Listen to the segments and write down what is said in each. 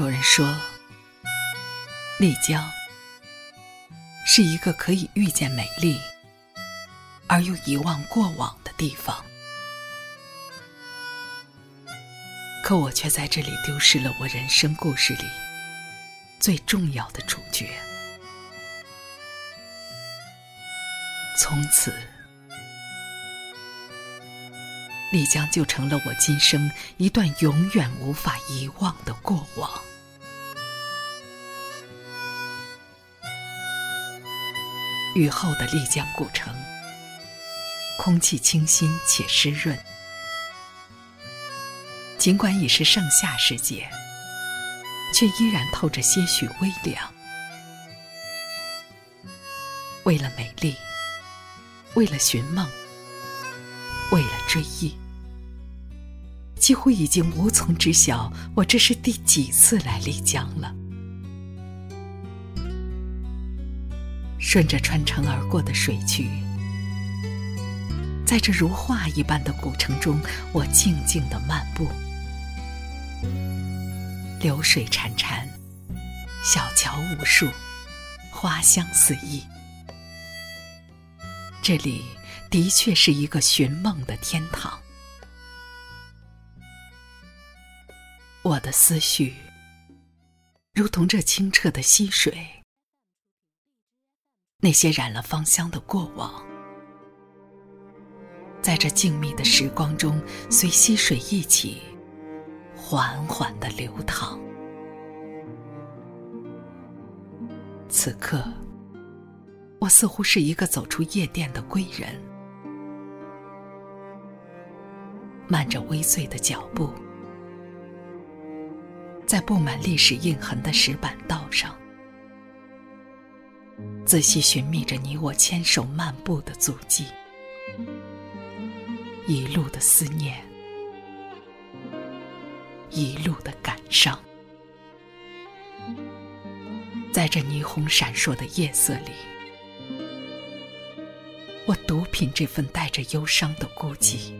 有人说，丽江是一个可以遇见美丽而又遗忘过往的地方，可我却在这里丢失了我人生故事里最重要的主角。从此，丽江就成了我今生一段永远无法遗忘的过往。雨后的丽江古城，空气清新且湿润。尽管已是盛夏时节，却依然透着些许微凉。为了美丽。为了寻梦，为了追忆，几乎已经无从知晓我这是第几次来丽江了。顺着穿城而过的水渠，在这如画一般的古城中，我静静的漫步。流水潺潺，小桥无数，花香四溢。这里的确是一个寻梦的天堂。我的思绪如同这清澈的溪水，那些染了芳香的过往，在这静谧的时光中，随溪水一起缓缓的流淌。此刻。我似乎是一个走出夜店的归人，慢着微碎的脚步，在布满历史印痕的石板道上，仔细寻觅着你我牵手漫步的足迹，一路的思念，一路的感伤，在这霓虹闪烁的夜色里。我独品这份带着忧伤的孤寂，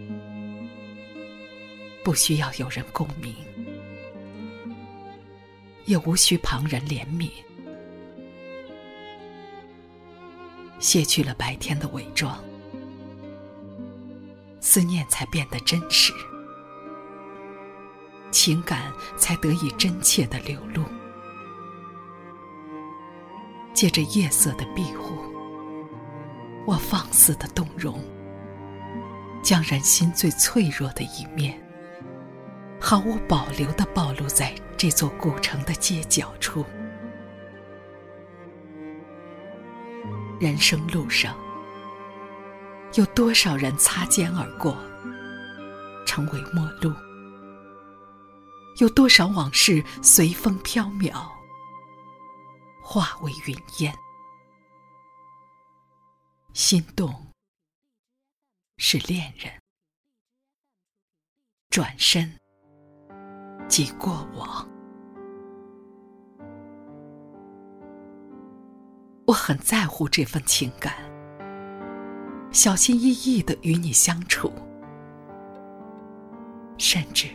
不需要有人共鸣，也无需旁人怜悯。卸去了白天的伪装，思念才变得真实，情感才得以真切的流露。借着夜色的庇护。我放肆的动容，将人心最脆弱的一面，毫无保留的暴露在这座古城的街角处。人生路上，有多少人擦肩而过，成为陌路？有多少往事随风飘渺，化为云烟？心动是恋人，转身即过往。我很在乎这份情感，小心翼翼的与你相处，甚至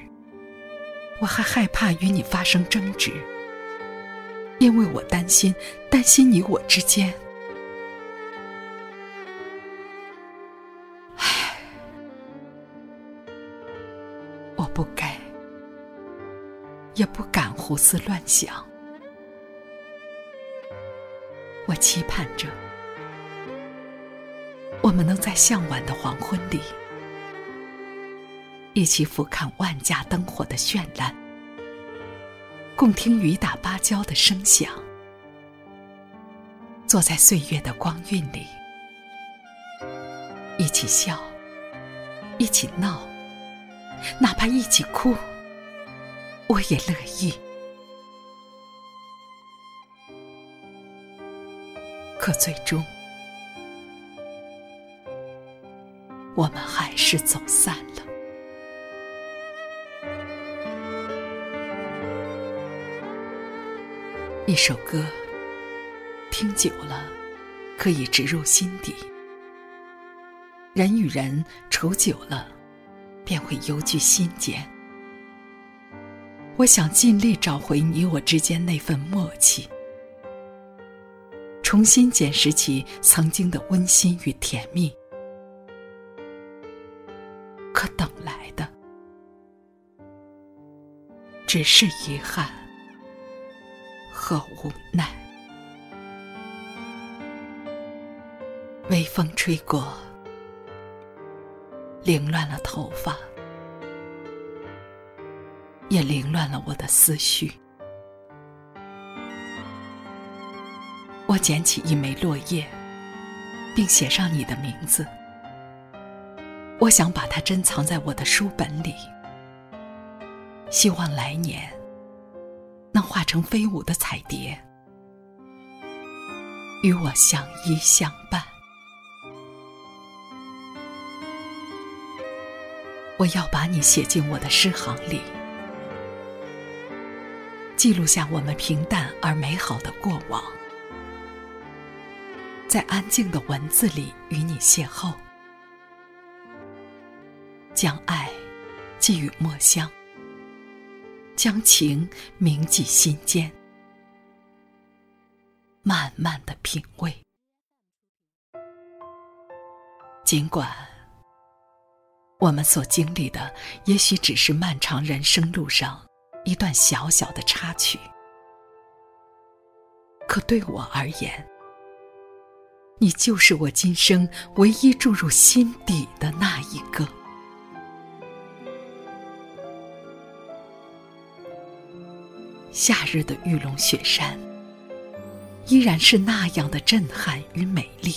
我还害怕与你发生争执，因为我担心，担心你我之间。我不该，也不敢胡思乱想。我期盼着，我们能在向晚的黄昏里，一起俯瞰万家灯火的绚烂，共听雨打芭蕉的声响，坐在岁月的光晕里，一起笑，一起闹。哪怕一起哭，我也乐意。可最终，我们还是走散了。一首歌，听久了，可以植入心底；人与人处久了。便会幽居心间。我想尽力找回你我之间那份默契，重新捡拾起曾经的温馨与甜蜜。可等来的，只是遗憾和无奈。微风吹过，凌乱了头发。也凌乱了我的思绪。我捡起一枚落叶，并写上你的名字。我想把它珍藏在我的书本里，希望来年能化成飞舞的彩蝶，与我相依相伴。我要把你写进我的诗行里。记录下我们平淡而美好的过往，在安静的文字里与你邂逅，将爱寄予墨香，将情铭记心间，慢慢的品味。尽管我们所经历的，也许只是漫长人生路上。一段小小的插曲，可对我而言，你就是我今生唯一注入心底的那一个。夏日的玉龙雪山，依然是那样的震撼与美丽；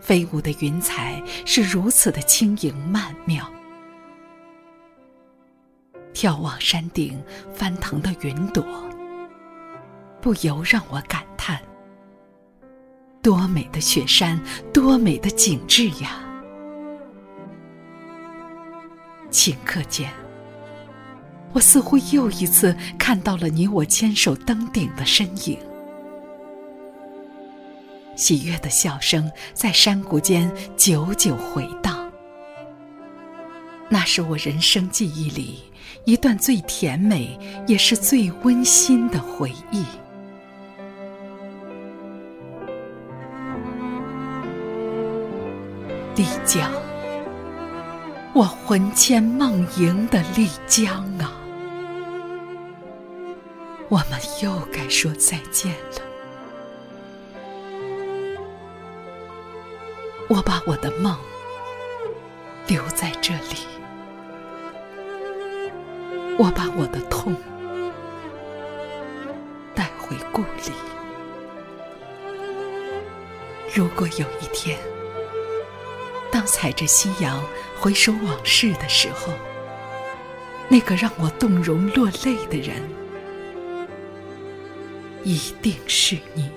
飞舞的云彩是如此的轻盈曼妙。眺望山顶翻腾的云朵，不由让我感叹：多美的雪山，多美的景致呀！顷刻间，我似乎又一次看到了你我牵手登顶的身影。喜悦的笑声在山谷间久久回荡，那是我人生记忆里。一段最甜美也是最温馨的回忆。丽江，我魂牵梦萦的丽江啊，我们又该说再见了。我把我的梦留在这里。我把我的痛带回故里。如果有一天，当踩着夕阳回首往事的时候，那个让我动容落泪的人，一定是你。